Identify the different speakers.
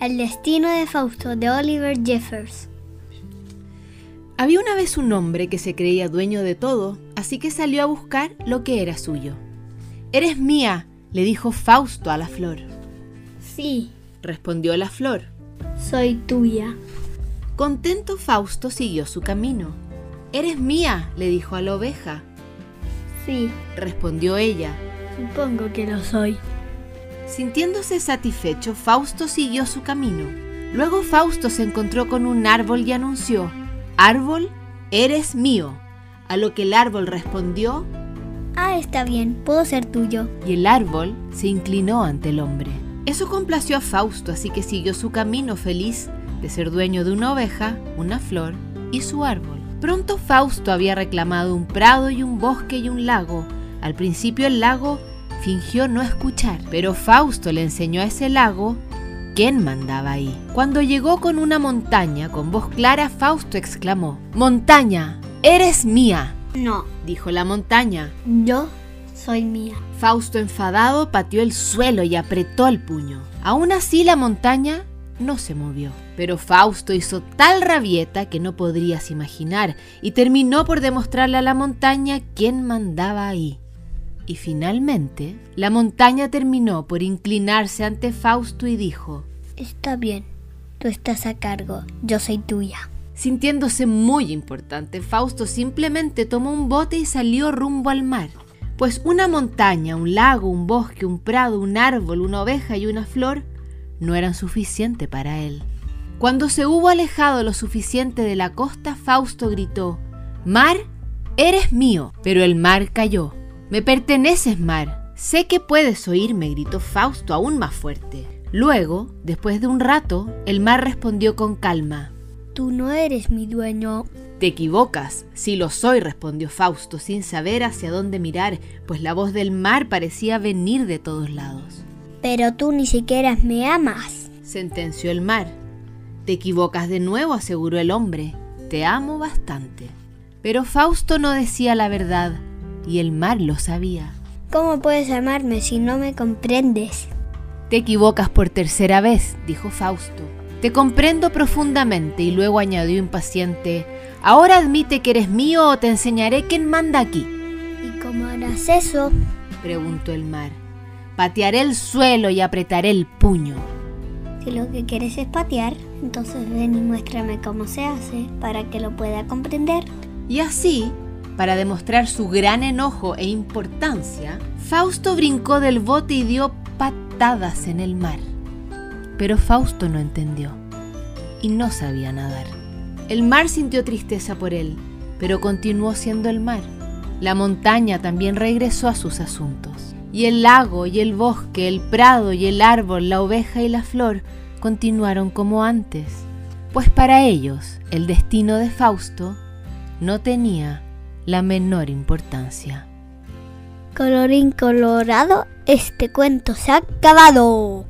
Speaker 1: El destino de Fausto de Oliver Jeffers.
Speaker 2: Había una vez un hombre que se creía dueño de todo, así que salió a buscar lo que era suyo. Eres mía, le dijo Fausto a la flor.
Speaker 1: Sí,
Speaker 2: Respondió la flor.
Speaker 1: soy tuya.
Speaker 2: Contento Fausto siguió su camino. Eres mía, le dijo a la oveja.
Speaker 1: Sí,
Speaker 2: Respondió ella.
Speaker 1: supongo que lo soy.
Speaker 2: Sintiéndose satisfecho, Fausto siguió su camino. Luego Fausto se encontró con un árbol y anunció, Árbol, eres mío. A lo que el árbol respondió,
Speaker 1: Ah, está bien, puedo ser tuyo.
Speaker 2: y el árbol se inclinó ante el hombre. Eso complació a Fausto, así que siguió su camino feliz de ser dueño de una oveja, una flor y su árbol. Pronto Fausto había reclamado un prado y un bosque y un lago. Al principio el lago fingió no escuchar, pero Fausto le enseñó a ese lago quién mandaba ahí. Cuando llegó con una montaña con voz clara, Fausto exclamó, Montaña, eres mía,
Speaker 1: No,
Speaker 2: dijo la montaña.
Speaker 1: yo soy mía.
Speaker 2: Fausto enfadado pateó el suelo y apretó el puño. Aún así la montaña no se movió. Pero Fausto hizo tal rabieta que no podrías imaginar y terminó por demostrarle a la montaña quién mandaba ahí. Y finalmente, la montaña terminó por inclinarse ante Fausto y dijo,
Speaker 1: Está bien, tú estás a cargo, yo soy tuya.
Speaker 2: Sintiéndose muy importante, Fausto simplemente tomó un bote y salió rumbo al mar. Pues una montaña, un lago, un bosque, un prado, un árbol, una oveja y una flor no eran suficiente para él. Cuando se hubo alejado lo suficiente de la costa, Fausto gritó, Mar, eres mío. Pero el mar cayó. Me perteneces, mar. Sé que puedes oírme, gritó Fausto aún más fuerte. Luego, después de un rato, el mar respondió con calma,
Speaker 1: Tú no eres mi dueño.
Speaker 2: te equivocas, sí lo soy, respondió Fausto, sin saber hacia dónde mirar, pues la voz del mar parecía venir de todos lados.
Speaker 1: Pero tú ni siquiera me amas.
Speaker 2: Sentenció el mar. Te equivocas de nuevo, aseguró el hombre. Te amo bastante. Pero Fausto no decía la verdad, y el mar lo sabía.
Speaker 1: ¿Cómo puedes amarme si no me comprendes?
Speaker 2: Te equivocas por tercera vez, dijo Fausto. Te comprendo profundamente y luego añadió impaciente, ahora admite que eres mío o te enseñaré quién manda aquí.
Speaker 1: ¿Y cómo harás eso?
Speaker 2: preguntó el mar. Patearé el suelo y apretaré el puño.
Speaker 1: Si lo que quieres es patear, entonces ven y muéstrame cómo se hace para que lo pueda comprender.
Speaker 2: Y así, para demostrar su gran enojo e importancia, Fausto brincó del bote y dio patadas en el mar. Pero Fausto no entendió y no sabía nadar. El mar sintió tristeza por él, pero continuó siendo el mar. La montaña también regresó a sus asuntos. Y el lago y el bosque, el prado y el árbol, la oveja y la flor continuaron como antes, pues para ellos el destino de Fausto no tenía la menor importancia.
Speaker 1: Colorín colorado, este cuento se ha acabado.